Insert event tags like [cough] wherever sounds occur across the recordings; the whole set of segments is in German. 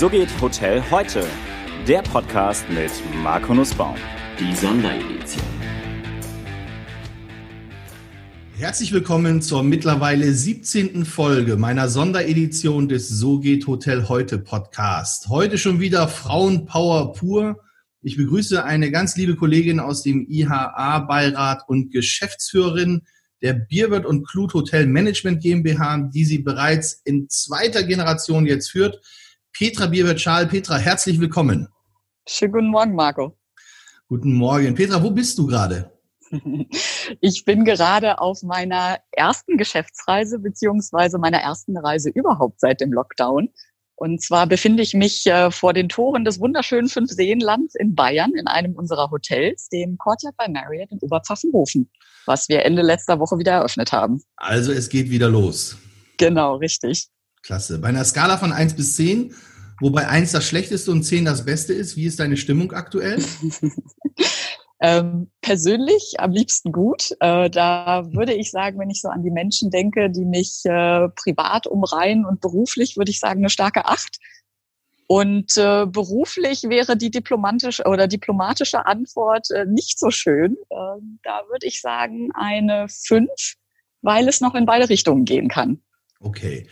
So geht Hotel heute. Der Podcast mit Marco Nussbaum. Die Sonderedition. Herzlich willkommen zur mittlerweile 17. Folge meiner Sonderedition des So geht Hotel heute Podcast. Heute schon wieder Frauenpower pur. Ich begrüße eine ganz liebe Kollegin aus dem IHA-Beirat und Geschäftsführerin der Bierwirt und Klut Hotel Management GmbH, die sie bereits in zweiter Generation jetzt führt. Petra Bierwirt-Schal. Petra, herzlich willkommen. Schönen guten Morgen, Marco. Guten Morgen. Petra, wo bist du gerade? [laughs] Ich bin gerade auf meiner ersten Geschäftsreise beziehungsweise meiner ersten Reise überhaupt seit dem Lockdown. Und zwar befinde ich mich äh, vor den Toren des wunderschönen Fünfseenlands in Bayern in einem unserer Hotels, dem Courtyard by Marriott in Oberpfaffenhofen, was wir Ende letzter Woche wieder eröffnet haben. Also es geht wieder los. Genau, richtig. Klasse. Bei einer Skala von 1 bis 10, wobei 1 das Schlechteste und 10 das Beste ist, wie ist deine Stimmung aktuell? [laughs] Ähm, persönlich am liebsten gut. Äh, da würde ich sagen, wenn ich so an die Menschen denke, die mich äh, privat umreihen und beruflich, würde ich sagen, eine starke Acht. Und äh, beruflich wäre die diplomatische oder diplomatische Antwort äh, nicht so schön. Äh, da würde ich sagen eine fünf, weil es noch in beide Richtungen gehen kann. Okay.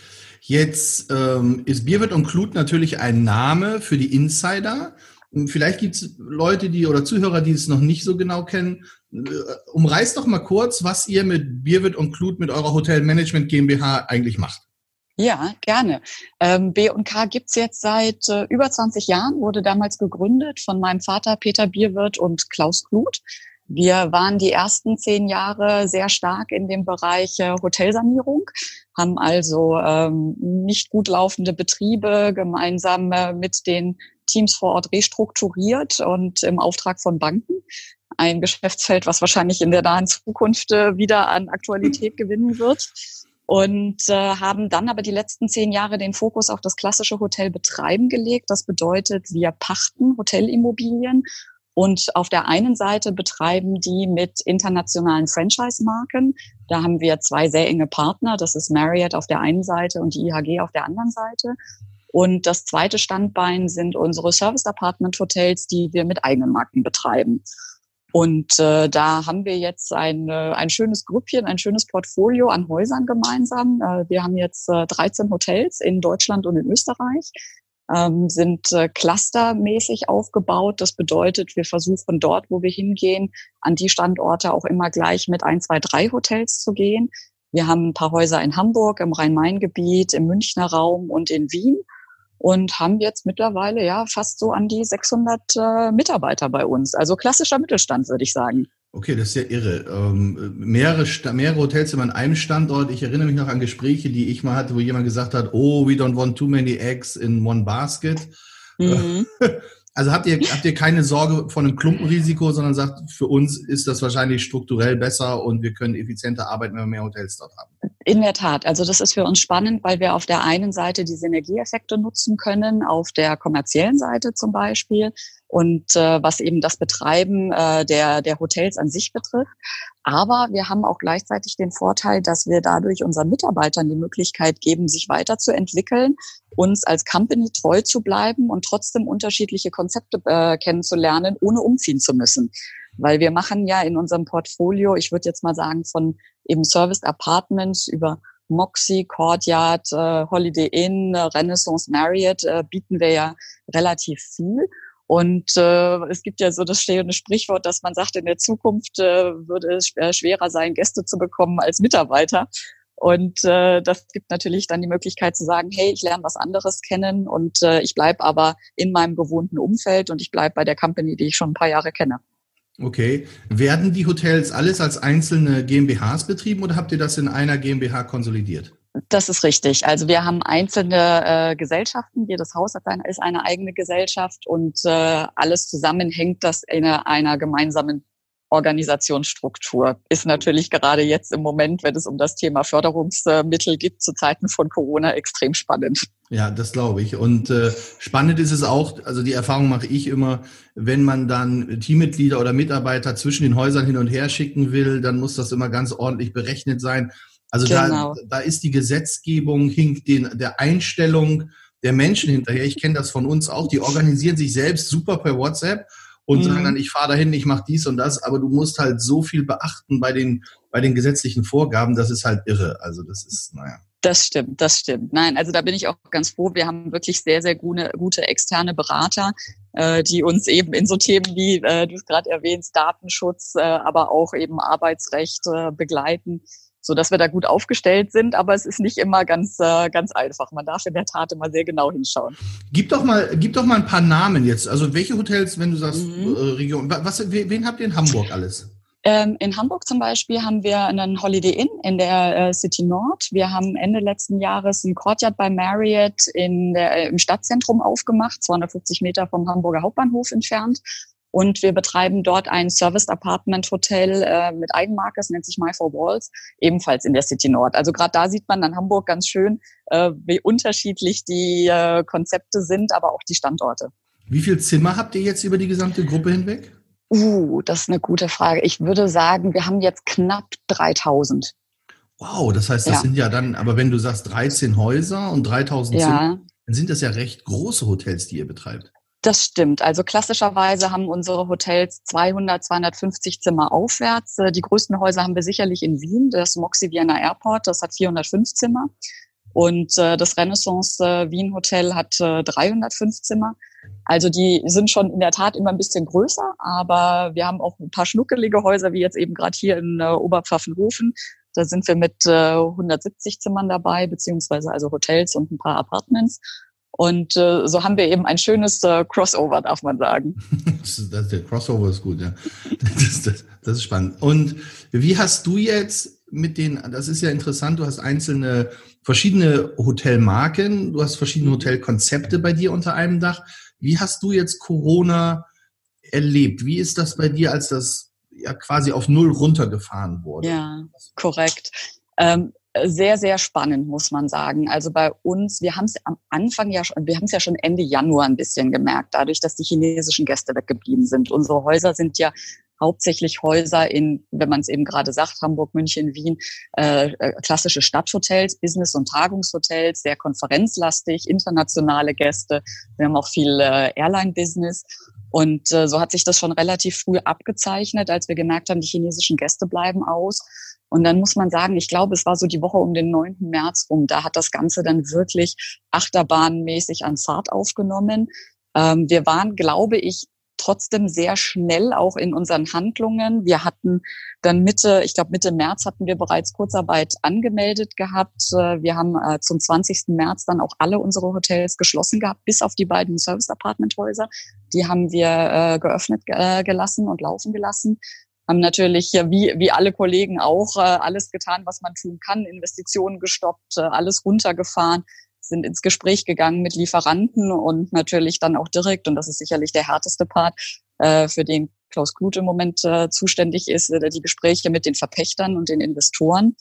Jetzt ähm, ist Bierwirt und Klut natürlich ein Name für die Insider. Vielleicht gibt es Leute, die oder Zuhörer, die es noch nicht so genau kennen. Äh, umreißt doch mal kurz, was ihr mit Bierwirt und Klut mit eurer Hotelmanagement GmbH eigentlich macht. Ja, gerne. Ähm, B&K gibt's jetzt seit äh, über 20 Jahren, wurde damals gegründet von meinem Vater Peter Bierwirt und Klaus Kluth. Wir waren die ersten zehn Jahre sehr stark in dem Bereich äh, Hotelsanierung, haben also ähm, nicht gut laufende Betriebe gemeinsam äh, mit den Teams vor Ort restrukturiert und im Auftrag von Banken. Ein Geschäftsfeld, was wahrscheinlich in der nahen Zukunft äh, wieder an Aktualität gewinnen wird. Und äh, haben dann aber die letzten zehn Jahre den Fokus auf das klassische Hotelbetreiben gelegt. Das bedeutet, wir pachten Hotelimmobilien und auf der einen Seite betreiben die mit internationalen Franchise-Marken. Da haben wir zwei sehr enge Partner. Das ist Marriott auf der einen Seite und die IHG auf der anderen Seite. Und das zweite Standbein sind unsere Service Apartment Hotels, die wir mit eigenen Marken betreiben. Und äh, da haben wir jetzt ein, äh, ein schönes Grüppchen, ein schönes Portfolio an Häusern gemeinsam. Äh, wir haben jetzt äh, 13 Hotels in Deutschland und in Österreich, ähm, sind äh, clustermäßig aufgebaut. Das bedeutet, wir versuchen dort, wo wir hingehen, an die Standorte auch immer gleich mit ein, zwei, drei Hotels zu gehen. Wir haben ein paar Häuser in Hamburg, im Rhein-Main-Gebiet, im Münchner Raum und in Wien und haben jetzt mittlerweile ja fast so an die 600 äh, Mitarbeiter bei uns. Also klassischer Mittelstand, würde ich sagen. Okay, das ist ja irre. Ähm, mehrere, mehrere Hotelzimmer an einem Standort. Ich erinnere mich noch an Gespräche, die ich mal hatte, wo jemand gesagt hat, oh, we don't want too many eggs in one basket. Mhm. [laughs] Also habt ihr, habt ihr keine Sorge von einem Klumpenrisiko, sondern sagt, für uns ist das wahrscheinlich strukturell besser und wir können effizienter arbeiten, wenn wir mehr Hotels dort haben. In der Tat. Also das ist für uns spannend, weil wir auf der einen Seite die Synergieeffekte nutzen können, auf der kommerziellen Seite zum Beispiel und äh, was eben das Betreiben äh, der, der Hotels an sich betrifft. Aber wir haben auch gleichzeitig den Vorteil, dass wir dadurch unseren Mitarbeitern die Möglichkeit geben, sich weiterzuentwickeln, uns als Company treu zu bleiben und trotzdem unterschiedliche Konzepte äh, kennenzulernen, ohne umziehen zu müssen. Weil wir machen ja in unserem Portfolio, ich würde jetzt mal sagen, von eben Service Apartments über Moxie, Courtyard, äh, Holiday Inn, Renaissance Marriott äh, bieten wir ja relativ viel. Und äh, es gibt ja so das stehende Sprichwort, dass man sagt, in der Zukunft äh, würde es schwerer sein, Gäste zu bekommen als Mitarbeiter. Und äh, das gibt natürlich dann die Möglichkeit zu sagen, hey, ich lerne was anderes kennen und äh, ich bleibe aber in meinem gewohnten Umfeld und ich bleibe bei der Company, die ich schon ein paar Jahre kenne. Okay. Werden die Hotels alles als einzelne GmbHs betrieben oder habt ihr das in einer GmbH konsolidiert? Das ist richtig. Also wir haben einzelne äh, Gesellschaften. Jedes Haus hat eine, ist eine eigene Gesellschaft und äh, alles zusammen hängt das in einer gemeinsamen Organisationsstruktur. Ist natürlich gerade jetzt im Moment, wenn es um das Thema Förderungsmittel geht, zu Zeiten von Corona extrem spannend. Ja, das glaube ich. Und äh, spannend ist es auch, also die Erfahrung mache ich immer, wenn man dann Teammitglieder oder Mitarbeiter zwischen den Häusern hin und her schicken will, dann muss das immer ganz ordentlich berechnet sein. Also genau. da, da ist die Gesetzgebung hinkt den, der Einstellung der Menschen hinterher. Ich kenne das von uns auch. Die organisieren sich selbst super per WhatsApp und mhm. sagen dann, ich fahre dahin, ich mache dies und das, aber du musst halt so viel beachten bei den, bei den gesetzlichen Vorgaben, das ist halt irre. Also das ist, naja. Das stimmt, das stimmt. Nein, also da bin ich auch ganz froh. Wir haben wirklich sehr, sehr gute, gute externe Berater, äh, die uns eben in so Themen wie, äh, du es gerade erwähnst, Datenschutz, äh, aber auch eben Arbeitsrecht äh, begleiten, so dass wir da gut aufgestellt sind. Aber es ist nicht immer ganz, äh, ganz einfach. Man darf in der Tat immer sehr genau hinschauen. Gib doch mal, gib doch mal ein paar Namen jetzt. Also welche Hotels, wenn du sagst mhm. äh, Region, was, wen habt ihr in Hamburg alles? Ähm, in Hamburg zum Beispiel haben wir einen Holiday Inn in der äh, City Nord. Wir haben Ende letzten Jahres ein Courtyard bei Marriott in der, äh, im Stadtzentrum aufgemacht, 250 Meter vom Hamburger Hauptbahnhof entfernt. Und wir betreiben dort ein Serviced Apartment Hotel äh, mit Eigenmarke, es nennt sich My Four Walls, ebenfalls in der City Nord. Also gerade da sieht man an Hamburg ganz schön, äh, wie unterschiedlich die äh, Konzepte sind, aber auch die Standorte. Wie viel Zimmer habt ihr jetzt über die gesamte Gruppe hinweg? Uh, das ist eine gute Frage. Ich würde sagen, wir haben jetzt knapp 3000. Wow, das heißt, das ja. sind ja dann, aber wenn du sagst 13 Häuser und 3000 ja. Zimmer, dann sind das ja recht große Hotels, die ihr betreibt. Das stimmt. Also klassischerweise haben unsere Hotels 200, 250 Zimmer aufwärts. Äh, die größten Häuser haben wir sicherlich in Wien, das Moxie Vienna Airport, das hat 405 Zimmer. Und äh, das Renaissance äh, Wien Hotel hat äh, 305 Zimmer. Also die sind schon in der Tat immer ein bisschen größer, aber wir haben auch ein paar schnuckelige Häuser, wie jetzt eben gerade hier in äh, Oberpfaffenhofen. Da sind wir mit äh, 170 Zimmern dabei, beziehungsweise also Hotels und ein paar Apartments. Und äh, so haben wir eben ein schönes äh, Crossover, darf man sagen. [laughs] das, das, der Crossover ist gut, ja. Das, das, das ist spannend. Und wie hast du jetzt mit den, das ist ja interessant, du hast einzelne verschiedene Hotelmarken, du hast verschiedene Hotelkonzepte bei dir unter einem Dach. Wie hast du jetzt Corona erlebt? Wie ist das bei dir, als das ja quasi auf Null runtergefahren wurde? Ja, korrekt. Ähm, sehr, sehr spannend, muss man sagen. Also bei uns, wir haben es am Anfang ja schon, wir haben es ja schon Ende Januar ein bisschen gemerkt, dadurch, dass die chinesischen Gäste weggeblieben sind. Unsere Häuser sind ja hauptsächlich Häuser in, wenn man es eben gerade sagt, Hamburg, München, Wien, äh, äh, klassische Stadthotels, Business- und Tagungshotels, sehr konferenzlastig, internationale Gäste. Wir haben auch viel äh, Airline-Business. Und äh, so hat sich das schon relativ früh abgezeichnet, als wir gemerkt haben, die chinesischen Gäste bleiben aus. Und dann muss man sagen, ich glaube, es war so die Woche um den 9. März rum. Da hat das Ganze dann wirklich achterbahnmäßig an Fahrt aufgenommen. Ähm, wir waren, glaube ich, trotzdem sehr schnell auch in unseren Handlungen. Wir hatten dann Mitte, ich glaube Mitte März hatten wir bereits Kurzarbeit angemeldet gehabt. Äh, wir haben äh, zum 20. März dann auch alle unsere Hotels geschlossen gehabt, bis auf die beiden Service Apartment Häuser. Die haben wir äh, geöffnet gelassen und laufen gelassen haben natürlich wie, wie alle Kollegen auch alles getan, was man tun kann, Investitionen gestoppt, alles runtergefahren, sind ins Gespräch gegangen mit Lieferanten und natürlich dann auch direkt, und das ist sicherlich der härteste Part, äh, für den Klaus Kluth im Moment äh, zuständig ist, äh, die Gespräche mit den Verpächtern und den Investoren.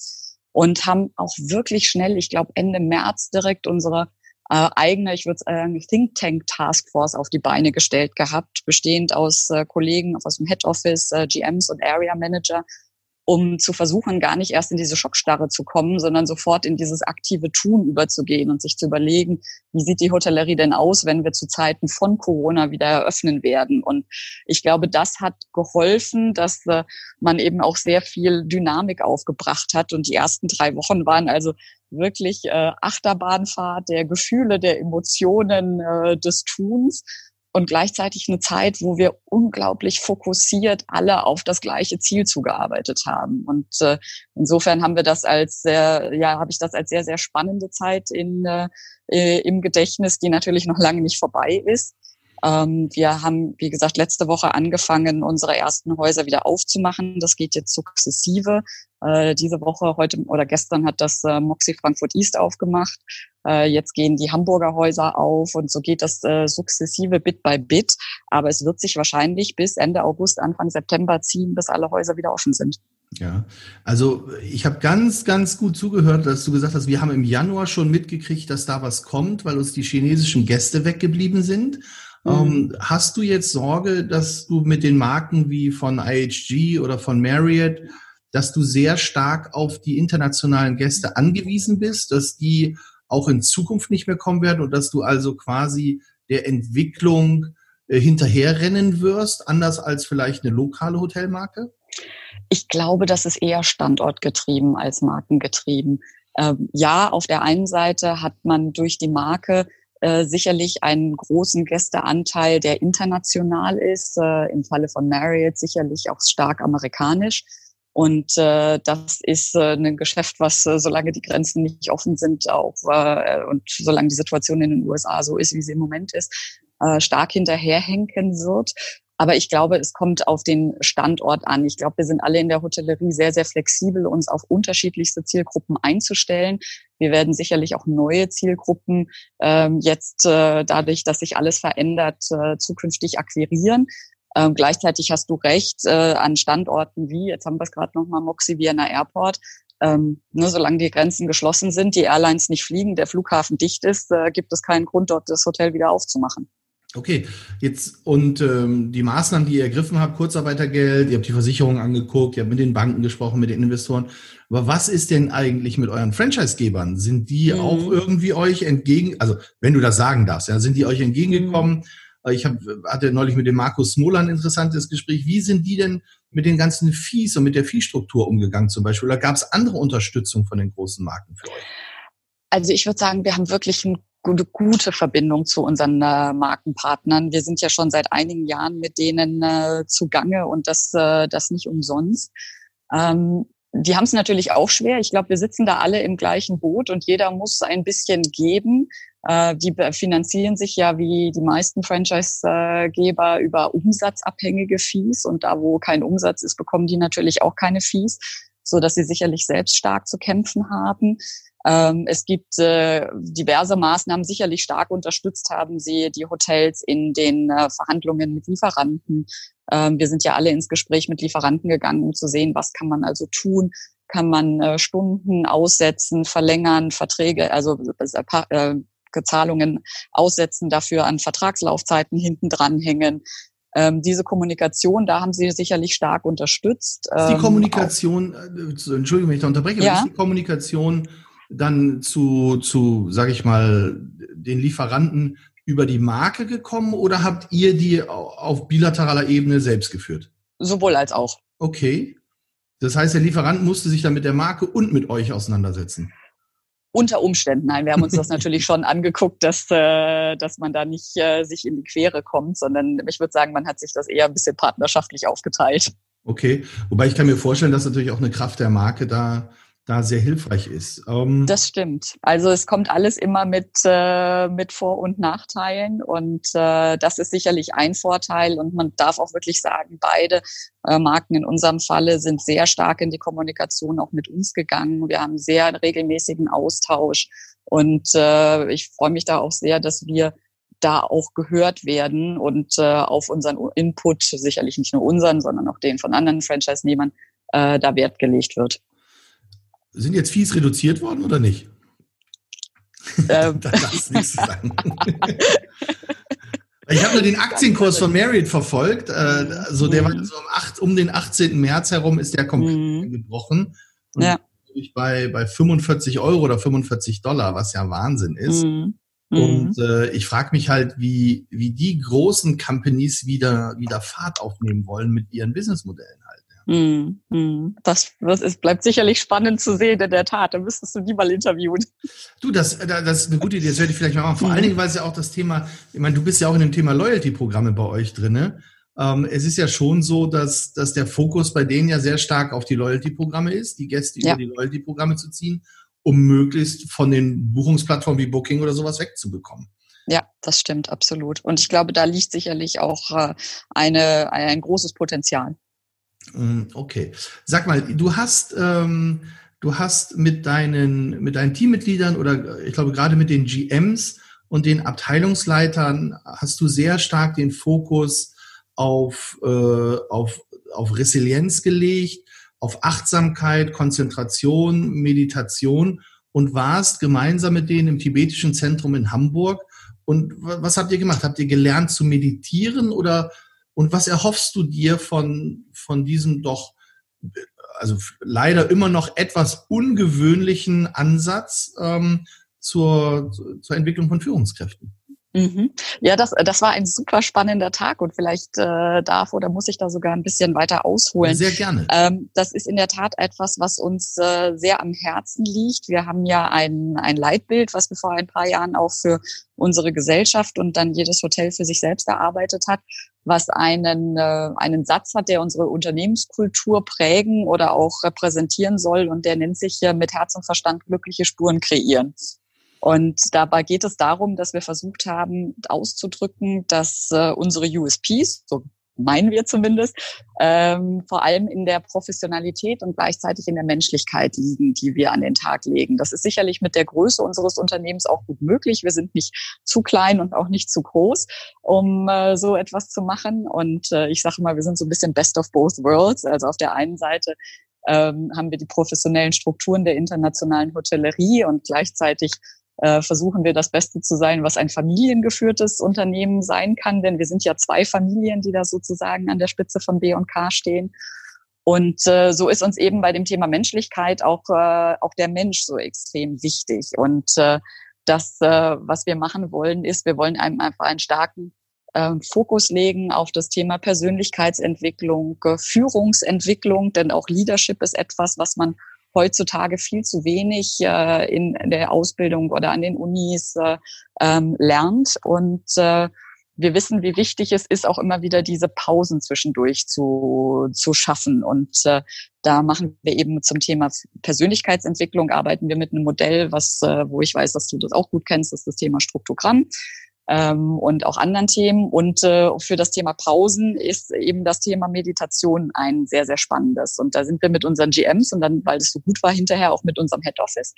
Und haben auch wirklich schnell, ich glaube Ende März direkt unsere äh, eigene, ich würde sagen, Think Tank Taskforce auf die Beine gestellt gehabt, bestehend aus äh, Kollegen aus dem Head Office, äh, GMs und Area Manager, um zu versuchen, gar nicht erst in diese Schockstarre zu kommen, sondern sofort in dieses aktive Tun überzugehen und sich zu überlegen, wie sieht die Hotellerie denn aus, wenn wir zu Zeiten von Corona wieder eröffnen werden. Und ich glaube, das hat geholfen, dass äh, man eben auch sehr viel Dynamik aufgebracht hat. Und die ersten drei Wochen waren also wirklich äh, Achterbahnfahrt der Gefühle, der Emotionen, äh, des Tuns und gleichzeitig eine Zeit, wo wir unglaublich fokussiert alle auf das gleiche Ziel zugearbeitet haben. Und äh, insofern haben wir das als sehr, ja, habe ich das als sehr, sehr spannende Zeit in, äh, im Gedächtnis, die natürlich noch lange nicht vorbei ist. Ähm, wir haben, wie gesagt, letzte Woche angefangen, unsere ersten Häuser wieder aufzumachen. Das geht jetzt sukzessive. Äh, diese Woche, heute oder gestern hat das äh, Moxie Frankfurt East aufgemacht. Äh, jetzt gehen die Hamburger Häuser auf und so geht das äh, sukzessive Bit by Bit. Aber es wird sich wahrscheinlich bis Ende August, Anfang September ziehen, bis alle Häuser wieder offen sind. Ja, also ich habe ganz, ganz gut zugehört, dass du gesagt hast, wir haben im Januar schon mitgekriegt, dass da was kommt, weil uns die chinesischen Gäste weggeblieben sind. Mhm. Ähm, hast du jetzt Sorge, dass du mit den Marken wie von IHG oder von Marriott dass du sehr stark auf die internationalen Gäste angewiesen bist, dass die auch in Zukunft nicht mehr kommen werden und dass du also quasi der Entwicklung äh, hinterherrennen wirst, anders als vielleicht eine lokale Hotelmarke? Ich glaube, das ist eher standortgetrieben als markengetrieben. Ähm, ja, auf der einen Seite hat man durch die Marke äh, sicherlich einen großen Gästeanteil, der international ist. Äh, Im Falle von Marriott sicherlich auch stark amerikanisch. Und äh, das ist äh, ein Geschäft, was, äh, solange die Grenzen nicht offen sind, auch äh, und solange die Situation in den USA so ist, wie sie im Moment ist, äh, stark hinterherhenken wird. Aber ich glaube, es kommt auf den Standort an. Ich glaube, wir sind alle in der Hotellerie sehr, sehr flexibel, uns auf unterschiedlichste Zielgruppen einzustellen. Wir werden sicherlich auch neue Zielgruppen ähm, jetzt äh, dadurch, dass sich alles verändert, äh, zukünftig akquirieren. Ähm, gleichzeitig hast du recht, äh, an Standorten wie, jetzt haben wir es gerade nochmal, Moxie Vienna Airport, ähm, ne, solange die Grenzen geschlossen sind, die Airlines nicht fliegen, der Flughafen dicht ist, äh, gibt es keinen Grund, dort das Hotel wieder aufzumachen. Okay, jetzt und ähm, die Maßnahmen, die ihr ergriffen habt, Kurzarbeitergeld, ihr habt die Versicherung angeguckt, ihr habt mit den Banken gesprochen, mit den Investoren. Aber was ist denn eigentlich mit euren Franchise-Gebern? Sind die mhm. auch irgendwie euch entgegen, also wenn du das sagen darfst, ja, sind die euch entgegengekommen? Mhm. Ich hab, hatte neulich mit dem Markus Smolan ein interessantes Gespräch. Wie sind die denn mit den ganzen Fees und mit der Fee-Struktur umgegangen zum Beispiel? Oder gab es andere Unterstützung von den großen Marken für euch? Also ich würde sagen, wir haben wirklich ein gute, gute Verbindung zu unseren äh, Markenpartnern. Wir sind ja schon seit einigen Jahren mit denen äh, zugange und das, äh, das nicht umsonst. Ähm, die haben es natürlich auch schwer. Ich glaube, wir sitzen da alle im gleichen Boot und jeder muss ein bisschen geben. Äh, die finanzieren sich ja wie die meisten Franchise-Geber über umsatzabhängige Fees und da, wo kein Umsatz ist, bekommen die natürlich auch keine Fees, so dass sie sicherlich selbst stark zu kämpfen haben. Ähm, es gibt äh, diverse Maßnahmen, sicherlich stark unterstützt haben sie die Hotels in den äh, Verhandlungen mit Lieferanten. Ähm, wir sind ja alle ins Gespräch mit Lieferanten gegangen, um zu sehen, was kann man also tun. Kann man Stunden aussetzen, verlängern, Verträge, also Zahlungen aussetzen, dafür an Vertragslaufzeiten hinten dranhängen. Ähm, diese Kommunikation, da haben Sie sicherlich stark unterstützt. Ist die ähm, Kommunikation, äh, Entschuldigung, wenn ich da unterbreche, ja? ist die Kommunikation dann zu, zu sage ich mal, den Lieferanten über die Marke gekommen oder habt ihr die auf bilateraler Ebene selbst geführt? Sowohl als auch. Okay. Das heißt, der Lieferant musste sich dann mit der Marke und mit euch auseinandersetzen. Unter Umständen, nein, wir haben uns das [laughs] natürlich schon angeguckt, dass, äh, dass man da nicht äh, sich in die Quere kommt, sondern ich würde sagen, man hat sich das eher ein bisschen partnerschaftlich aufgeteilt. Okay, wobei ich kann mir vorstellen, dass natürlich auch eine Kraft der Marke da da sehr hilfreich ist. Ähm das stimmt. Also es kommt alles immer mit, äh, mit Vor- und Nachteilen und äh, das ist sicherlich ein Vorteil und man darf auch wirklich sagen, beide äh, Marken in unserem Falle sind sehr stark in die Kommunikation auch mit uns gegangen. Wir haben sehr regelmäßigen Austausch und äh, ich freue mich da auch sehr, dass wir da auch gehört werden und äh, auf unseren Input, sicherlich nicht nur unseren, sondern auch den von anderen Franchise-Nehmern, äh, da Wert gelegt wird. Sind jetzt Fees reduziert worden oder nicht? Ähm. da darfst du nichts sagen. [laughs] ich habe nur den Aktienkurs von Marriott verfolgt. Also der war mhm. so um, 8, um den 18. März herum ist der komplett mhm. gebrochen. Und ja. bei, bei 45 Euro oder 45 Dollar, was ja Wahnsinn ist. Mhm. Und äh, ich frage mich halt, wie, wie die großen Companies wieder, wieder Fahrt aufnehmen wollen mit ihren Businessmodellen halt. Mm, mm. Das, das ist, bleibt sicherlich spannend zu sehen, in der Tat. Da müsstest du die mal interviewen. Du, das, das ist eine gute Idee. Das werde ich vielleicht mal machen. Vor mhm. allen Dingen, weil es ja auch das Thema, ich meine, du bist ja auch in dem Thema Loyalty-Programme bei euch drinne. Ähm, es ist ja schon so, dass, dass der Fokus bei denen ja sehr stark auf die Loyalty-Programme ist, die Gäste ja. über die Loyalty-Programme zu ziehen, um möglichst von den Buchungsplattformen wie Booking oder sowas wegzubekommen. Ja, das stimmt, absolut. Und ich glaube, da liegt sicherlich auch äh, eine, ein großes Potenzial. Mm, okay. Sag mal, du hast, ähm, du hast mit deinen, mit deinen Teammitgliedern oder ich glaube gerade mit den GMs und den Abteilungsleitern hast du sehr stark den Fokus auf, äh, auf, auf Resilienz gelegt, auf Achtsamkeit, Konzentration, Meditation und warst gemeinsam mit denen im tibetischen Zentrum in Hamburg. Und was habt ihr gemacht? Habt ihr gelernt zu meditieren oder und was erhoffst du dir von, von diesem doch, also leider immer noch etwas ungewöhnlichen Ansatz, ähm, zur, zur Entwicklung von Führungskräften. Mhm. Ja, das, das war ein super spannender Tag und vielleicht äh, darf oder muss ich da sogar ein bisschen weiter ausholen. Sehr gerne. Ähm, das ist in der Tat etwas, was uns äh, sehr am Herzen liegt. Wir haben ja ein, ein Leitbild, was wir vor ein paar Jahren auch für unsere Gesellschaft und dann jedes Hotel für sich selbst erarbeitet hat, was einen, äh, einen Satz hat, der unsere Unternehmenskultur prägen oder auch repräsentieren soll und der nennt sich äh, mit Herz und Verstand glückliche Spuren kreieren. Und dabei geht es darum, dass wir versucht haben auszudrücken, dass äh, unsere USPs, so meinen wir zumindest, ähm, vor allem in der Professionalität und gleichzeitig in der Menschlichkeit liegen, die wir an den Tag legen. Das ist sicherlich mit der Größe unseres Unternehmens auch gut möglich. Wir sind nicht zu klein und auch nicht zu groß, um äh, so etwas zu machen. Und äh, ich sage mal, wir sind so ein bisschen best of both worlds. Also auf der einen Seite ähm, haben wir die professionellen Strukturen der internationalen Hotellerie und gleichzeitig äh, versuchen wir das Beste zu sein, was ein familiengeführtes Unternehmen sein kann, denn wir sind ja zwei Familien, die da sozusagen an der Spitze von B und K stehen. Und äh, so ist uns eben bei dem Thema Menschlichkeit auch, äh, auch der Mensch so extrem wichtig. Und äh, das, äh, was wir machen wollen, ist, wir wollen einem einfach einen starken äh, Fokus legen auf das Thema Persönlichkeitsentwicklung, äh, Führungsentwicklung, denn auch Leadership ist etwas, was man heutzutage viel zu wenig äh, in der Ausbildung oder an den Unis äh, ähm, lernt. Und äh, wir wissen, wie wichtig es ist, auch immer wieder diese Pausen zwischendurch zu, zu schaffen. Und äh, da machen wir eben zum Thema Persönlichkeitsentwicklung, arbeiten wir mit einem Modell, was, äh, wo ich weiß, dass du das auch gut kennst, das ist das Thema Struktogramm ähm, und auch anderen Themen. Und äh, für das Thema Pausen ist eben das Thema Meditation ein sehr, sehr spannendes. Und da sind wir mit unseren GMs und dann, weil es so gut war, hinterher auch mit unserem Head Office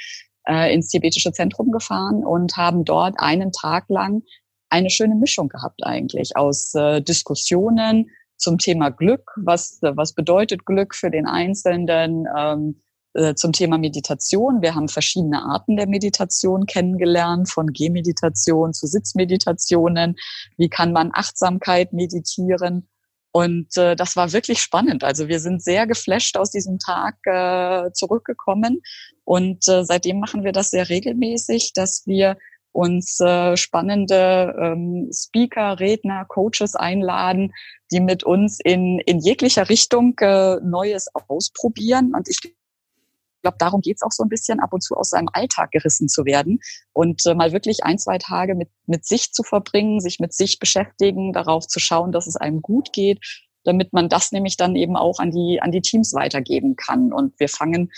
äh, ins tibetische Zentrum gefahren und haben dort einen Tag lang eine schöne Mischung gehabt eigentlich aus äh, Diskussionen zum Thema Glück, was, was bedeutet Glück für den Einzelnen, ähm, äh, zum Thema Meditation. Wir haben verschiedene Arten der Meditation kennengelernt, von Gehmeditation zu Sitzmeditationen. Wie kann man Achtsamkeit meditieren? Und äh, das war wirklich spannend. Also wir sind sehr geflasht aus diesem Tag äh, zurückgekommen. Und äh, seitdem machen wir das sehr regelmäßig, dass wir uns äh, spannende ähm, Speaker, Redner, Coaches einladen, die mit uns in, in jeglicher Richtung äh, Neues ausprobieren. Und ich ich glaube, darum geht's auch so ein bisschen, ab und zu aus seinem Alltag gerissen zu werden und äh, mal wirklich ein, zwei Tage mit, mit sich zu verbringen, sich mit sich beschäftigen, darauf zu schauen, dass es einem gut geht, damit man das nämlich dann eben auch an die, an die Teams weitergeben kann. Und wir fangen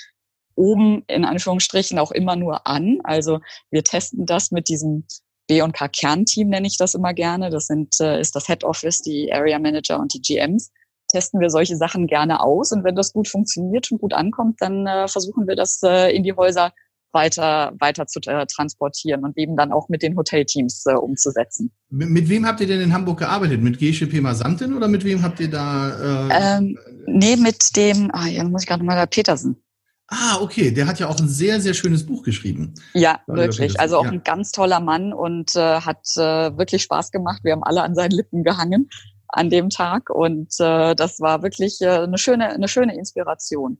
oben in Anführungsstrichen auch immer nur an. Also wir testen das mit diesem B&K Kernteam nenne ich das immer gerne. Das sind, äh, ist das Head Office, die Area Manager und die GMs testen wir solche Sachen gerne aus. Und wenn das gut funktioniert und gut ankommt, dann äh, versuchen wir das äh, in die Häuser weiter, weiter zu äh, transportieren und eben dann auch mit den Hotelteams äh, umzusetzen. Mit, mit, wem habt ihr denn in Hamburg gearbeitet? Mit Gesche Pema Samtin oder mit wem habt ihr da? Äh, ähm, nee, mit dem, ah, ja, muss ich gerade mal, Petersen. Ah, okay. Der hat ja auch ein sehr, sehr schönes Buch geschrieben. Ja, wirklich. Also auch ja. ein ganz toller Mann und äh, hat äh, wirklich Spaß gemacht. Wir haben alle an seinen Lippen gehangen an dem Tag und äh, das war wirklich äh, eine schöne eine schöne Inspiration.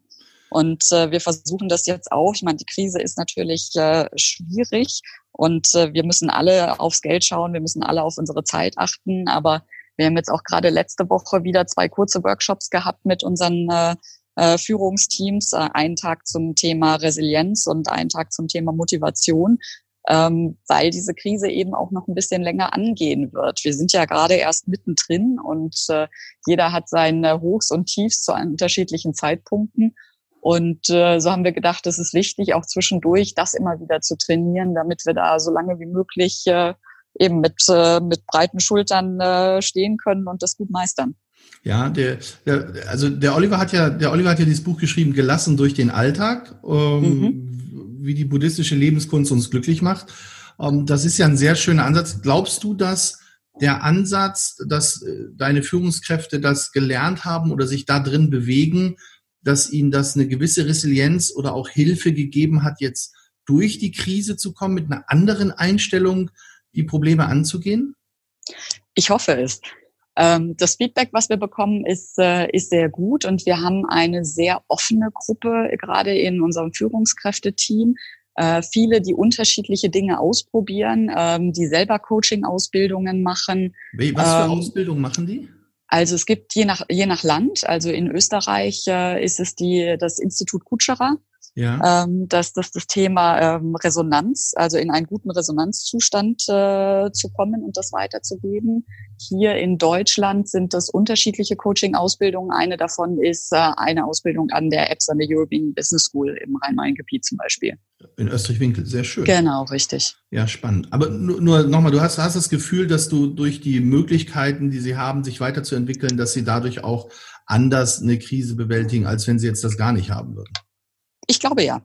Und äh, wir versuchen das jetzt auch. Ich meine, die Krise ist natürlich äh, schwierig und äh, wir müssen alle aufs Geld schauen, wir müssen alle auf unsere Zeit achten. Aber wir haben jetzt auch gerade letzte Woche wieder zwei kurze Workshops gehabt mit unseren äh, äh, Führungsteams. Äh, einen Tag zum Thema Resilienz und einen Tag zum Thema Motivation, ähm, weil diese Krise eben auch noch ein bisschen länger angehen wird. Wir sind ja gerade erst mittendrin und äh, jeder hat seine Hochs und Tiefs zu unterschiedlichen Zeitpunkten. Und äh, so haben wir gedacht, es ist wichtig, auch zwischendurch das immer wieder zu trainieren, damit wir da so lange wie möglich äh, eben mit, äh, mit breiten Schultern äh, stehen können und das gut meistern. Ja, der, der, also der Oliver hat ja, der Oliver hat ja dieses Buch geschrieben, gelassen durch den Alltag. Ähm, mhm wie die buddhistische Lebenskunst uns glücklich macht. Ähm, das ist ja ein sehr schöner Ansatz. Glaubst du, dass der Ansatz, dass äh, deine Führungskräfte das gelernt haben oder sich da drin bewegen, dass ihnen das eine gewisse Resilienz oder auch Hilfe gegeben hat, jetzt durch die Krise zu kommen, mit einer anderen Einstellung die Probleme anzugehen? Ich hoffe es. Ähm, das Feedback, was wir bekommen, ist, äh, ist sehr gut und wir haben eine sehr offene Gruppe, gerade in unserem Führungskräfteteam. Äh, viele, die unterschiedliche Dinge ausprobieren, ähm, die selber Coaching-Ausbildungen machen. Was für ähm, Ausbildungen machen die? Also es gibt je nach, je nach Land, also in Österreich äh, ist es die, das Institut Kutscherer ja. ähm, dass das, das Thema ähm, Resonanz, also in einen guten Resonanzzustand äh, zu kommen und das weiterzugeben. Hier in Deutschland sind das unterschiedliche Coaching-Ausbildungen. Eine davon ist äh, eine Ausbildung an der EBS, an der European Business School im Rhein-Main-Gebiet zum Beispiel. In Österreich-Winkel, sehr schön. Genau, richtig. Ja, spannend. Aber nur, nur nochmal, du hast, hast das Gefühl, dass du durch die Möglichkeiten, die sie haben, sich weiterzuentwickeln, dass sie dadurch auch anders eine Krise bewältigen, als wenn sie jetzt das gar nicht haben würden. Ich glaube ja.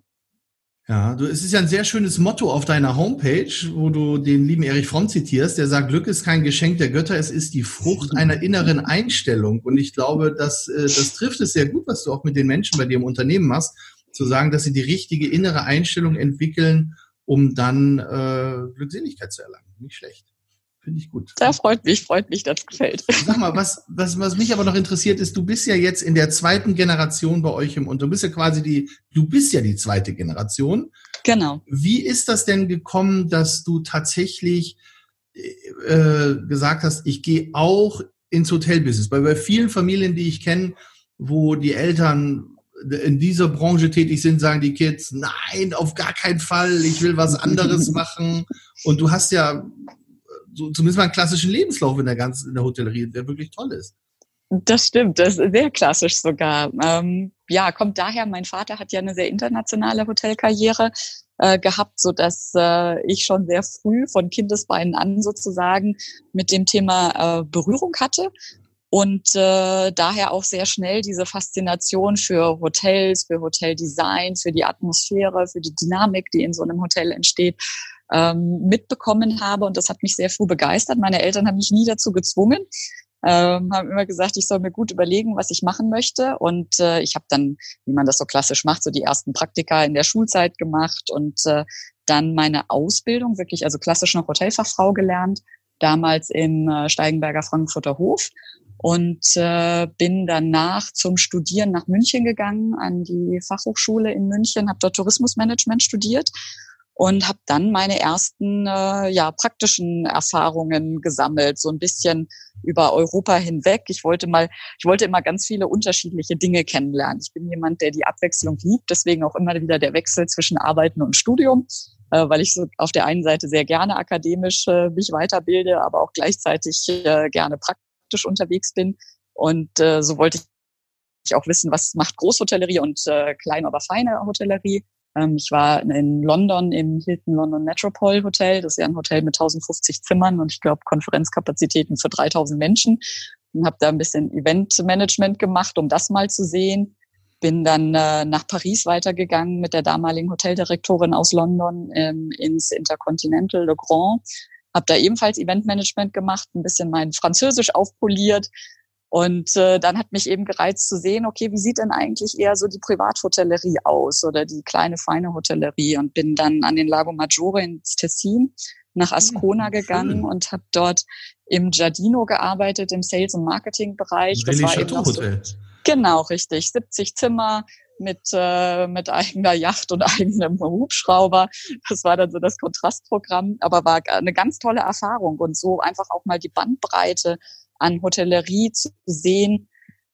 Ja, du, es ist ja ein sehr schönes Motto auf deiner Homepage, wo du den lieben Erich Fromm zitierst, der sagt, Glück ist kein Geschenk der Götter, es ist die Frucht [laughs] einer inneren Einstellung. Und ich glaube, dass, äh, das trifft es sehr gut, was du auch mit den Menschen bei dir im Unternehmen machst, zu sagen, dass sie die richtige innere Einstellung entwickeln, um dann äh, Glückseligkeit zu erlangen. Nicht schlecht. Finde ich gut. Da freut mich, freut mich, das gefällt. Sag mal, was, was, was mich aber noch interessiert ist, du bist ja jetzt in der zweiten Generation bei euch im und du bist ja quasi die, du bist ja die zweite Generation. Genau. Wie ist das denn gekommen, dass du tatsächlich äh, gesagt hast, ich gehe auch ins Hotelbusiness? Weil bei vielen Familien, die ich kenne, wo die Eltern in dieser Branche tätig sind, sagen die Kids, nein, auf gar keinen Fall, ich will was anderes [laughs] machen. Und du hast ja so zumindest mal einen klassischen Lebenslauf in der ganzen in der Hotellerie, der wirklich toll ist. Das stimmt, das ist sehr klassisch sogar. Ähm, ja, kommt daher, mein Vater hat ja eine sehr internationale Hotelkarriere äh, gehabt, so dass äh, ich schon sehr früh von Kindesbeinen an sozusagen mit dem Thema äh, Berührung hatte und äh, daher auch sehr schnell diese Faszination für Hotels, für Hoteldesign, für die Atmosphäre, für die Dynamik, die in so einem Hotel entsteht, ähm, mitbekommen habe. Und das hat mich sehr früh begeistert. Meine Eltern haben mich nie dazu gezwungen. Ähm, haben immer gesagt, ich soll mir gut überlegen, was ich machen möchte. Und äh, ich habe dann, wie man das so klassisch macht, so die ersten Praktika in der Schulzeit gemacht und äh, dann meine Ausbildung, wirklich also klassisch noch Hotelfachfrau gelernt, damals im äh, Steigenberger Frankfurter Hof und äh, bin danach zum Studieren nach München gegangen an die Fachhochschule in München, habe dort Tourismusmanagement studiert und habe dann meine ersten äh, ja praktischen Erfahrungen gesammelt, so ein bisschen über Europa hinweg. Ich wollte mal, ich wollte immer ganz viele unterschiedliche Dinge kennenlernen. Ich bin jemand, der die Abwechslung liebt, deswegen auch immer wieder der Wechsel zwischen Arbeiten und Studium, äh, weil ich so auf der einen Seite sehr gerne akademisch äh, mich weiterbilde, aber auch gleichzeitig äh, gerne praktisch unterwegs bin. Und äh, so wollte ich auch wissen, was macht Großhotellerie und äh, kleine, aber feine Hotellerie. Ähm, ich war in London im Hilton London Metropole Hotel. Das ist ja ein Hotel mit 1050 Zimmern und ich glaube Konferenzkapazitäten für 3000 Menschen. Und habe da ein bisschen Eventmanagement gemacht, um das mal zu sehen. Bin dann äh, nach Paris weitergegangen mit der damaligen Hoteldirektorin aus London ähm, ins Intercontinental Le Grand. Habe da ebenfalls Eventmanagement gemacht, ein bisschen mein Französisch aufpoliert, und äh, dann hat mich eben gereizt zu sehen, okay, wie sieht denn eigentlich eher so die Privathotellerie aus oder die kleine feine Hotellerie und bin dann an den Lago Maggiore ins Tessin nach hm, Ascona gegangen und habe dort im Giardino gearbeitet, im Sales- und Marketing-Bereich. Das war eben so, genau, richtig. 70 Zimmer mit, äh, mit eigener Yacht und [laughs] eigenem Hubschrauber. Das war dann so das Kontrastprogramm, aber war eine ganz tolle Erfahrung und so einfach auch mal die Bandbreite an Hotellerie zu sehen,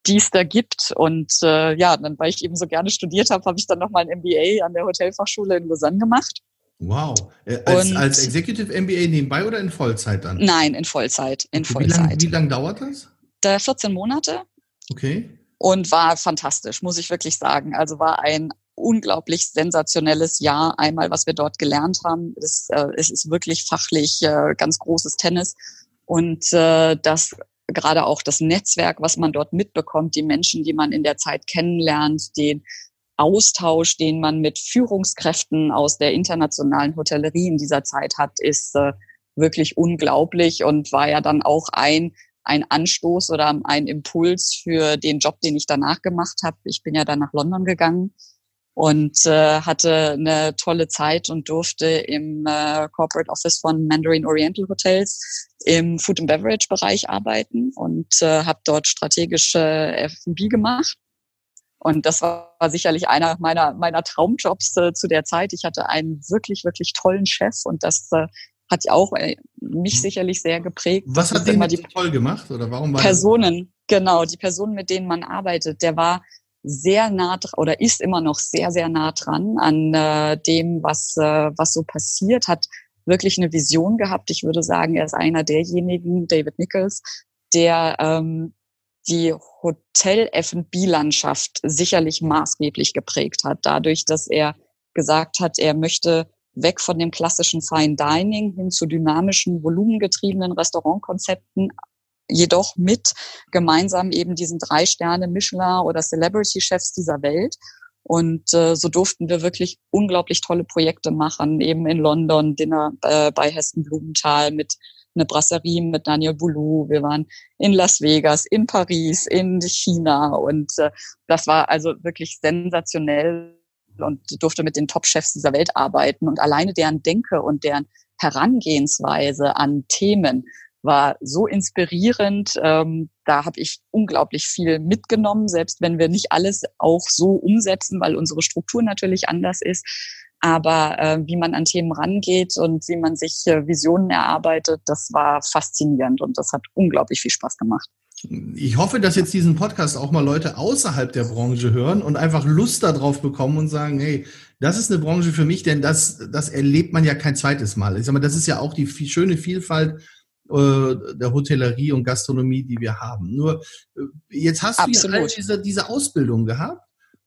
die es da gibt. Und äh, ja, dann, weil ich eben so gerne studiert habe, habe ich dann nochmal ein MBA an der Hotelfachschule in Lausanne gemacht. Wow. Äh, als, als Executive MBA nebenbei oder in Vollzeit dann? Nein, in Vollzeit. In okay, Vollzeit. Wie lange lang dauert das? Da 14 Monate. Okay. Und war fantastisch, muss ich wirklich sagen. Also war ein unglaublich sensationelles Jahr. Einmal, was wir dort gelernt haben. Es, äh, es ist wirklich fachlich äh, ganz großes Tennis. Und äh, das gerade auch das Netzwerk, was man dort mitbekommt, die Menschen, die man in der Zeit kennenlernt, den Austausch, den man mit Führungskräften aus der internationalen Hotellerie in dieser Zeit hat, ist äh, wirklich unglaublich und war ja dann auch ein ein Anstoß oder ein Impuls für den Job, den ich danach gemacht habe. Ich bin ja dann nach London gegangen und äh, hatte eine tolle Zeit und durfte im äh, Corporate Office von Mandarin Oriental Hotels im Food and Beverage Bereich arbeiten und äh, habe dort strategische F&B gemacht Und das war sicherlich einer meiner, meiner Traumjobs äh, zu der Zeit. Ich hatte einen wirklich, wirklich tollen Chef und das äh, hat auch äh, mich hm. sicherlich sehr geprägt. Was hat den die toll gemacht oder warum war Personen, genau, die Personen, mit denen man arbeitet. Der war sehr nah oder ist immer noch sehr, sehr nah dran an äh, dem, was, äh, was so passiert, hat wirklich eine Vision gehabt. Ich würde sagen, er ist einer derjenigen, David Nichols, der ähm, die Hotel-F&B-Landschaft sicherlich maßgeblich geprägt hat, dadurch, dass er gesagt hat, er möchte weg von dem klassischen Fine Dining hin zu dynamischen, volumengetriebenen Restaurantkonzepten, jedoch mit gemeinsam eben diesen drei Sterne Michelin oder Celebrity Chefs dieser Welt. Und äh, so durften wir wirklich unglaublich tolle Projekte machen, eben in London, Dinner äh, bei Hessen Blumenthal mit eine Brasserie mit Daniel Boulou. Wir waren in Las Vegas, in Paris, in China und äh, das war also wirklich sensationell und durfte mit den Top-Chefs dieser Welt arbeiten und alleine deren Denke und deren Herangehensweise an Themen war so inspirierend. Ähm, da habe ich unglaublich viel mitgenommen, selbst wenn wir nicht alles auch so umsetzen, weil unsere Struktur natürlich anders ist. Aber äh, wie man an Themen rangeht und wie man sich äh, Visionen erarbeitet, das war faszinierend und das hat unglaublich viel Spaß gemacht. Ich hoffe, dass jetzt diesen Podcast auch mal Leute außerhalb der Branche hören und einfach Lust darauf bekommen und sagen, hey, das ist eine Branche für mich, denn das, das erlebt man ja kein zweites Mal. Ich sag mal, das ist ja auch die schöne Vielfalt der Hotellerie und Gastronomie, die wir haben. Nur äh, jetzt hast Absolut. du ja all diese, diese Ausbildung gehabt.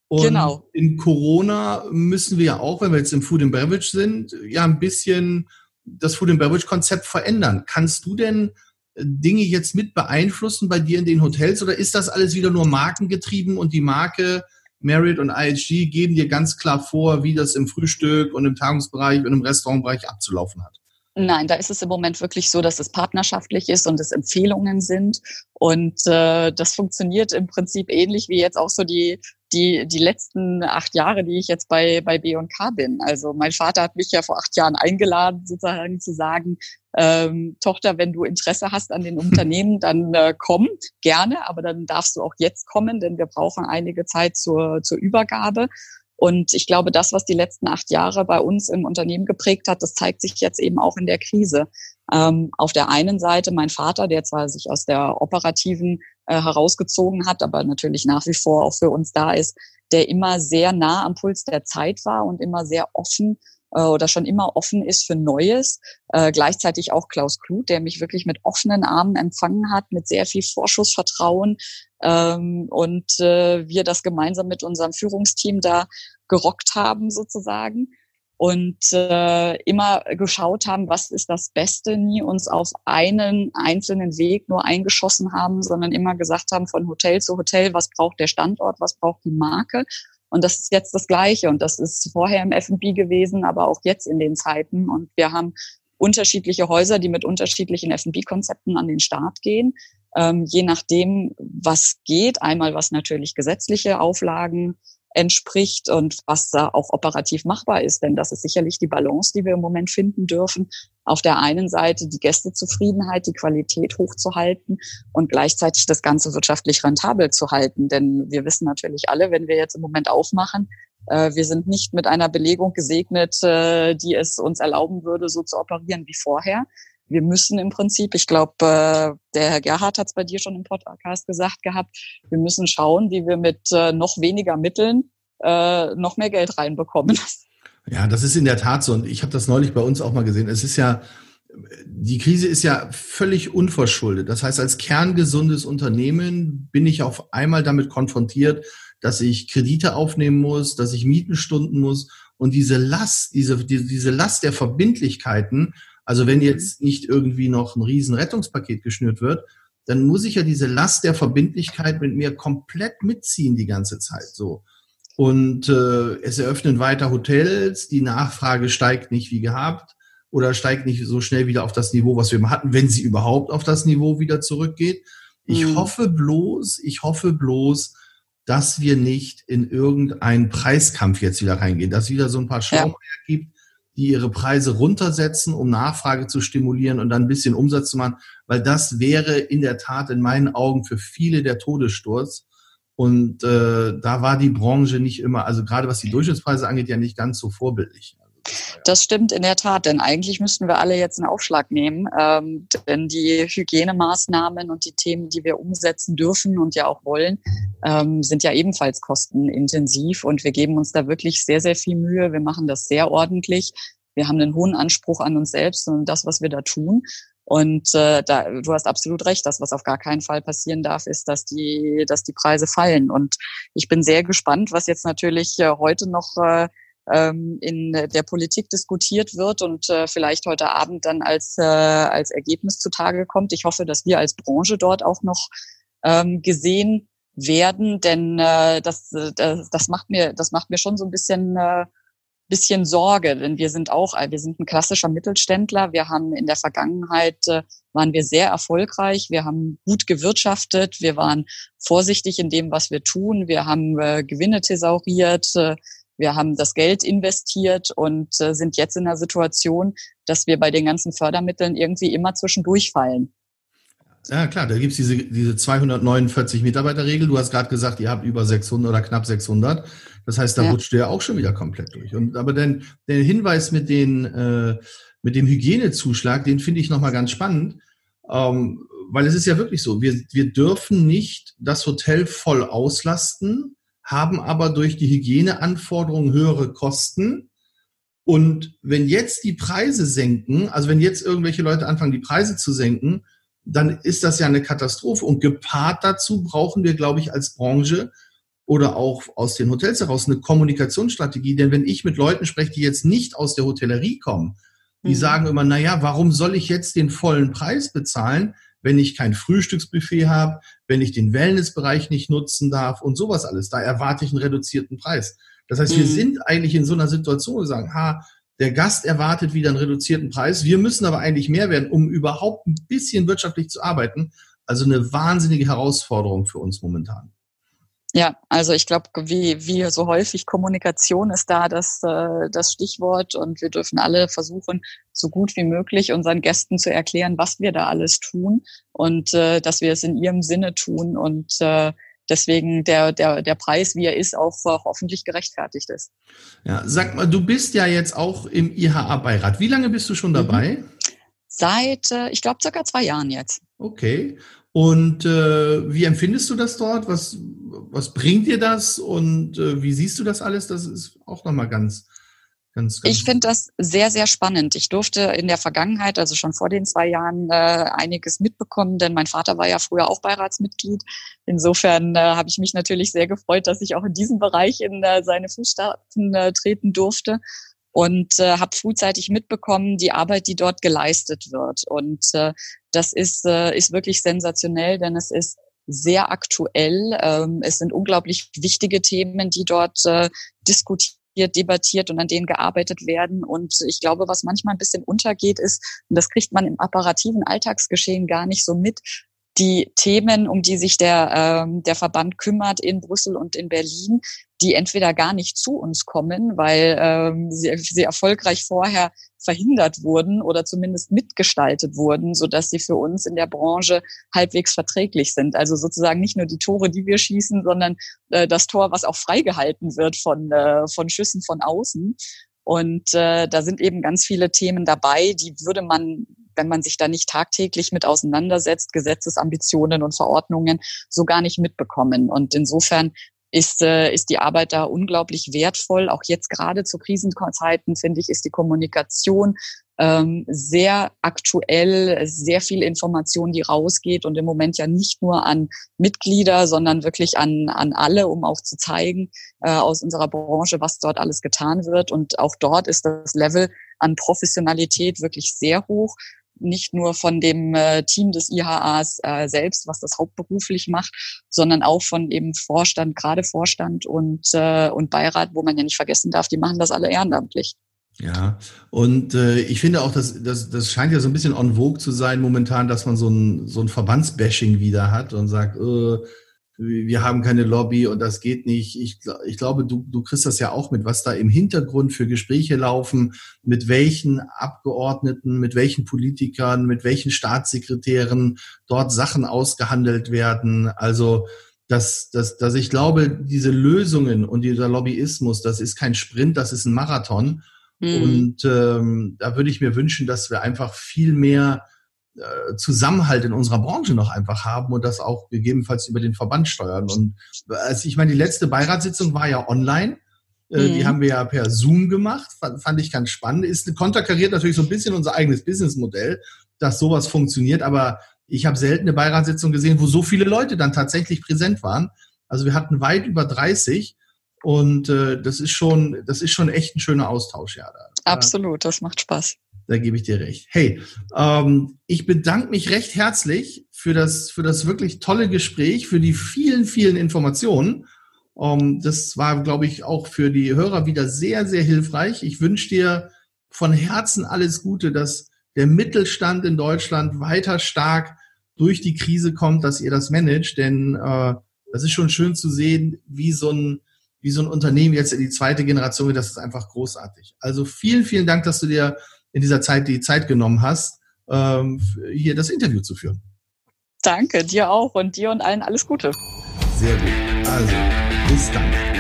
Und genau. in Corona müssen wir ja auch, wenn wir jetzt im Food and Beverage sind, ja ein bisschen das Food and Beverage Konzept verändern. Kannst du denn Dinge jetzt mit beeinflussen bei dir in den Hotels oder ist das alles wieder nur markengetrieben und die Marke Marriott und IHG geben dir ganz klar vor, wie das im Frühstück und im Tagungsbereich und im Restaurantbereich abzulaufen hat? Nein, da ist es im Moment wirklich so, dass es partnerschaftlich ist und es Empfehlungen sind. Und äh, das funktioniert im Prinzip ähnlich wie jetzt auch so die, die, die letzten acht Jahre, die ich jetzt bei, bei B&K bin. Also mein Vater hat mich ja vor acht Jahren eingeladen, sozusagen zu sagen, ähm, Tochter, wenn du Interesse hast an den [laughs] Unternehmen, dann äh, komm gerne, aber dann darfst du auch jetzt kommen, denn wir brauchen einige Zeit zur, zur Übergabe. Und ich glaube, das, was die letzten acht Jahre bei uns im Unternehmen geprägt hat, das zeigt sich jetzt eben auch in der Krise. Ähm, auf der einen Seite mein Vater, der zwar sich aus der operativen äh, herausgezogen hat, aber natürlich nach wie vor auch für uns da ist, der immer sehr nah am Puls der Zeit war und immer sehr offen äh, oder schon immer offen ist für Neues. Äh, gleichzeitig auch Klaus Kluth, der mich wirklich mit offenen Armen empfangen hat, mit sehr viel Vorschussvertrauen ähm, und äh, wir das gemeinsam mit unserem Führungsteam da gerockt haben sozusagen und äh, immer geschaut haben, was ist das Beste, nie uns auf einen einzelnen Weg nur eingeschossen haben, sondern immer gesagt haben, von Hotel zu Hotel, was braucht der Standort, was braucht die Marke und das ist jetzt das Gleiche. Und das ist vorher im F&B gewesen, aber auch jetzt in den Zeiten. Und wir haben unterschiedliche Häuser, die mit unterschiedlichen F&B-Konzepten an den Start gehen. Ähm, je nachdem, was geht. Einmal, was natürlich gesetzliche Auflagen entspricht und was da auch operativ machbar ist. Denn das ist sicherlich die Balance, die wir im Moment finden dürfen. Auf der einen Seite die Gästezufriedenheit, die Qualität hochzuhalten und gleichzeitig das Ganze wirtschaftlich rentabel zu halten. Denn wir wissen natürlich alle, wenn wir jetzt im Moment aufmachen, äh, wir sind nicht mit einer Belegung gesegnet, äh, die es uns erlauben würde, so zu operieren wie vorher. Wir müssen im Prinzip, ich glaube, äh, der Herr Gerhard hat es bei dir schon im Podcast gesagt gehabt, wir müssen schauen, wie wir mit noch weniger Mitteln noch mehr Geld reinbekommen. [laughs] Ja, das ist in der Tat so. Und ich habe das neulich bei uns auch mal gesehen. Es ist ja, die Krise ist ja völlig unverschuldet. Das heißt, als kerngesundes Unternehmen bin ich auf einmal damit konfrontiert, dass ich Kredite aufnehmen muss, dass ich Mieten stunden muss. Und diese Last, diese, diese Last der Verbindlichkeiten, also wenn jetzt nicht irgendwie noch ein riesen Rettungspaket geschnürt wird, dann muss ich ja diese Last der Verbindlichkeit mit mir komplett mitziehen die ganze Zeit so. Und äh, es eröffnen weiter Hotels, die Nachfrage steigt nicht wie gehabt oder steigt nicht so schnell wieder auf das Niveau, was wir immer hatten, wenn sie überhaupt auf das Niveau wieder zurückgeht. Ich mhm. hoffe bloß, ich hoffe bloß, dass wir nicht in irgendeinen Preiskampf jetzt wieder reingehen, dass wieder so ein paar Schlaumeier ja. gibt, die ihre Preise runtersetzen, um Nachfrage zu stimulieren und dann ein bisschen Umsatz zu machen, weil das wäre in der Tat in meinen Augen für viele der Todessturz. Und äh, da war die Branche nicht immer, also gerade was die Durchschnittspreise angeht, ja nicht ganz so vorbildlich. Das stimmt in der Tat, denn eigentlich müssten wir alle jetzt einen Aufschlag nehmen, ähm, denn die Hygienemaßnahmen und die Themen, die wir umsetzen dürfen und ja auch wollen, ähm, sind ja ebenfalls kostenintensiv und wir geben uns da wirklich sehr, sehr viel Mühe. Wir machen das sehr ordentlich. Wir haben einen hohen Anspruch an uns selbst und das, was wir da tun. Und äh, da, du hast absolut recht, das, was auf gar keinen Fall passieren darf, ist, dass die, dass die Preise fallen. Und ich bin sehr gespannt, was jetzt natürlich äh, heute noch äh, ähm, in der Politik diskutiert wird und äh, vielleicht heute Abend dann als, äh, als Ergebnis zutage kommt. Ich hoffe, dass wir als Branche dort auch noch ähm, gesehen werden, denn äh, das, das, das macht mir das macht mir schon so ein bisschen äh, bisschen Sorge, denn wir sind auch, wir sind ein klassischer Mittelständler. Wir haben in der Vergangenheit äh, waren wir sehr erfolgreich. Wir haben gut gewirtschaftet. Wir waren vorsichtig in dem, was wir tun. Wir haben äh, Gewinne thesauriert. Äh, wir haben das Geld investiert und äh, sind jetzt in der Situation, dass wir bei den ganzen Fördermitteln irgendwie immer zwischendurch fallen. Ja, klar, da gibt's diese, diese 249 Mitarbeiterregel. Du hast gerade gesagt, ihr habt über 600 oder knapp 600. Das heißt, da ja. rutscht ja auch schon wieder komplett durch. Und, aber denn, der Hinweis mit, den, äh, mit dem Hygienezuschlag, den finde ich nochmal ganz spannend. Ähm, weil es ist ja wirklich so, wir, wir dürfen nicht das Hotel voll auslasten, haben aber durch die Hygieneanforderungen höhere Kosten. Und wenn jetzt die Preise senken, also wenn jetzt irgendwelche Leute anfangen, die Preise zu senken, dann ist das ja eine Katastrophe. Und gepaart dazu brauchen wir, glaube ich, als Branche oder auch aus den Hotels heraus eine Kommunikationsstrategie. Denn wenn ich mit Leuten spreche, die jetzt nicht aus der Hotellerie kommen, die mhm. sagen immer, na ja, warum soll ich jetzt den vollen Preis bezahlen, wenn ich kein Frühstücksbuffet habe, wenn ich den Wellnessbereich nicht nutzen darf und sowas alles. Da erwarte ich einen reduzierten Preis. Das heißt, mhm. wir sind eigentlich in so einer Situation, wo wir sagen, ha, der Gast erwartet wieder einen reduzierten Preis. Wir müssen aber eigentlich mehr werden, um überhaupt ein bisschen wirtschaftlich zu arbeiten. Also eine wahnsinnige Herausforderung für uns momentan. Ja, also ich glaube, wie, wie so häufig Kommunikation ist da das, äh, das Stichwort und wir dürfen alle versuchen, so gut wie möglich unseren Gästen zu erklären, was wir da alles tun und äh, dass wir es in ihrem Sinne tun und äh, deswegen der, der, der Preis, wie er ist, auch, auch hoffentlich gerechtfertigt ist. Ja, sag mal, du bist ja jetzt auch im IHA-Beirat. Wie lange bist du schon mhm. dabei? Mhm. Seit, äh, ich glaube, circa zwei Jahren jetzt. Okay. Und äh, wie empfindest du das dort? Was, was bringt dir das? Und äh, wie siehst du das alles? Das ist auch nochmal ganz, ganz, ganz. Ich finde das sehr, sehr spannend. Ich durfte in der Vergangenheit, also schon vor den zwei Jahren, äh, einiges mitbekommen, denn mein Vater war ja früher auch Beiratsmitglied. Insofern äh, habe ich mich natürlich sehr gefreut, dass ich auch in diesem Bereich in äh, seine Fußstapfen äh, treten durfte und äh, habe frühzeitig mitbekommen, die Arbeit, die dort geleistet wird. Und äh, das ist, äh, ist wirklich sensationell, denn es ist sehr aktuell. Ähm, es sind unglaublich wichtige Themen, die dort äh, diskutiert debattiert und an denen gearbeitet werden. Und ich glaube, was manchmal ein bisschen untergeht, ist, und das kriegt man im apparativen Alltagsgeschehen gar nicht so mit, die Themen, um die sich der, ähm, der Verband kümmert in Brüssel und in Berlin, die entweder gar nicht zu uns kommen, weil ähm, sie, sie erfolgreich vorher verhindert wurden oder zumindest mitgestaltet wurden, so dass sie für uns in der Branche halbwegs verträglich sind. Also sozusagen nicht nur die Tore, die wir schießen, sondern äh, das Tor, was auch freigehalten wird von, äh, von Schüssen von außen. Und äh, da sind eben ganz viele Themen dabei, die würde man wenn man sich da nicht tagtäglich mit auseinandersetzt, Gesetzesambitionen und Verordnungen so gar nicht mitbekommen. Und insofern ist, äh, ist die Arbeit da unglaublich wertvoll. Auch jetzt gerade zu Krisenzeiten, finde ich, ist die Kommunikation ähm, sehr aktuell, sehr viel Information, die rausgeht und im Moment ja nicht nur an Mitglieder, sondern wirklich an, an alle, um auch zu zeigen äh, aus unserer Branche, was dort alles getan wird. Und auch dort ist das Level an Professionalität wirklich sehr hoch nicht nur von dem äh, Team des IHAs äh, selbst, was das hauptberuflich macht, sondern auch von eben Vorstand, gerade Vorstand und, äh, und Beirat, wo man ja nicht vergessen darf, die machen das alle ehrenamtlich. Ja, und äh, ich finde auch, dass das, das scheint ja so ein bisschen on vogue zu sein momentan, dass man so ein, so ein Verbandsbashing wieder hat und sagt, äh, wir haben keine Lobby und das geht nicht. Ich, ich glaube, du, du kriegst das ja auch mit, was da im Hintergrund für Gespräche laufen, mit welchen Abgeordneten, mit welchen Politikern, mit welchen Staatssekretären dort Sachen ausgehandelt werden. Also dass, dass, dass ich glaube, diese Lösungen und dieser Lobbyismus, das ist kein Sprint, das ist ein Marathon. Mhm. Und ähm, da würde ich mir wünschen, dass wir einfach viel mehr Zusammenhalt in unserer Branche noch einfach haben und das auch gegebenenfalls über den Verband steuern. Und also ich meine, die letzte Beiratssitzung war ja online. Äh, mhm. Die haben wir ja per Zoom gemacht, fand, fand ich ganz spannend. Ist konterkariert natürlich so ein bisschen unser eigenes Businessmodell, dass sowas funktioniert, aber ich habe selten eine Beiratssitzung gesehen, wo so viele Leute dann tatsächlich präsent waren. Also wir hatten weit über 30 und äh, das ist schon, das ist schon echt ein schöner Austausch, ja. Da. Absolut, das macht Spaß. Da gebe ich dir recht. Hey, ähm, ich bedanke mich recht herzlich für das, für das wirklich tolle Gespräch, für die vielen, vielen Informationen. Ähm, das war, glaube ich, auch für die Hörer wieder sehr, sehr hilfreich. Ich wünsche dir von Herzen alles Gute, dass der Mittelstand in Deutschland weiter stark durch die Krise kommt, dass ihr das managt, denn äh, das ist schon schön zu sehen, wie so ein wie so ein Unternehmen jetzt in die zweite Generation geht, das ist einfach großartig. Also vielen, vielen Dank, dass du dir in dieser Zeit die Zeit genommen hast, ähm, hier das Interview zu führen. Danke, dir auch und dir und allen alles Gute. Sehr gut. Also, bis dann.